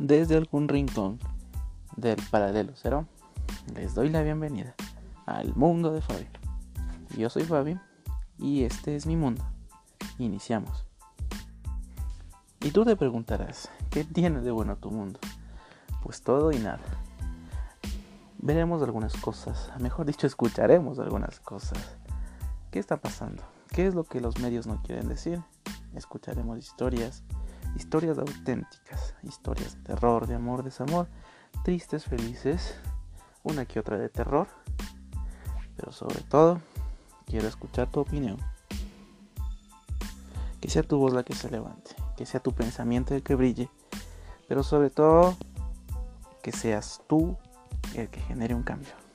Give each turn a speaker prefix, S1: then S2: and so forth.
S1: desde algún rincón del paralelo cero, les doy la bienvenida al mundo de Fabi. Yo soy Fabi y este es mi mundo. Iniciamos. Y tú te preguntarás, ¿qué tiene de bueno tu mundo? Pues todo y nada. Veremos algunas cosas, mejor dicho, escucharemos algunas cosas. ¿Qué está pasando? ¿Qué es lo que los medios no quieren decir? Escucharemos historias, historias auténticas, historias de terror, de amor, desamor, tristes, felices, una que otra de terror, pero sobre todo quiero escuchar tu opinión. Que sea tu voz la que se levante, que sea tu pensamiento el que brille, pero sobre todo que seas tú el que genere un cambio.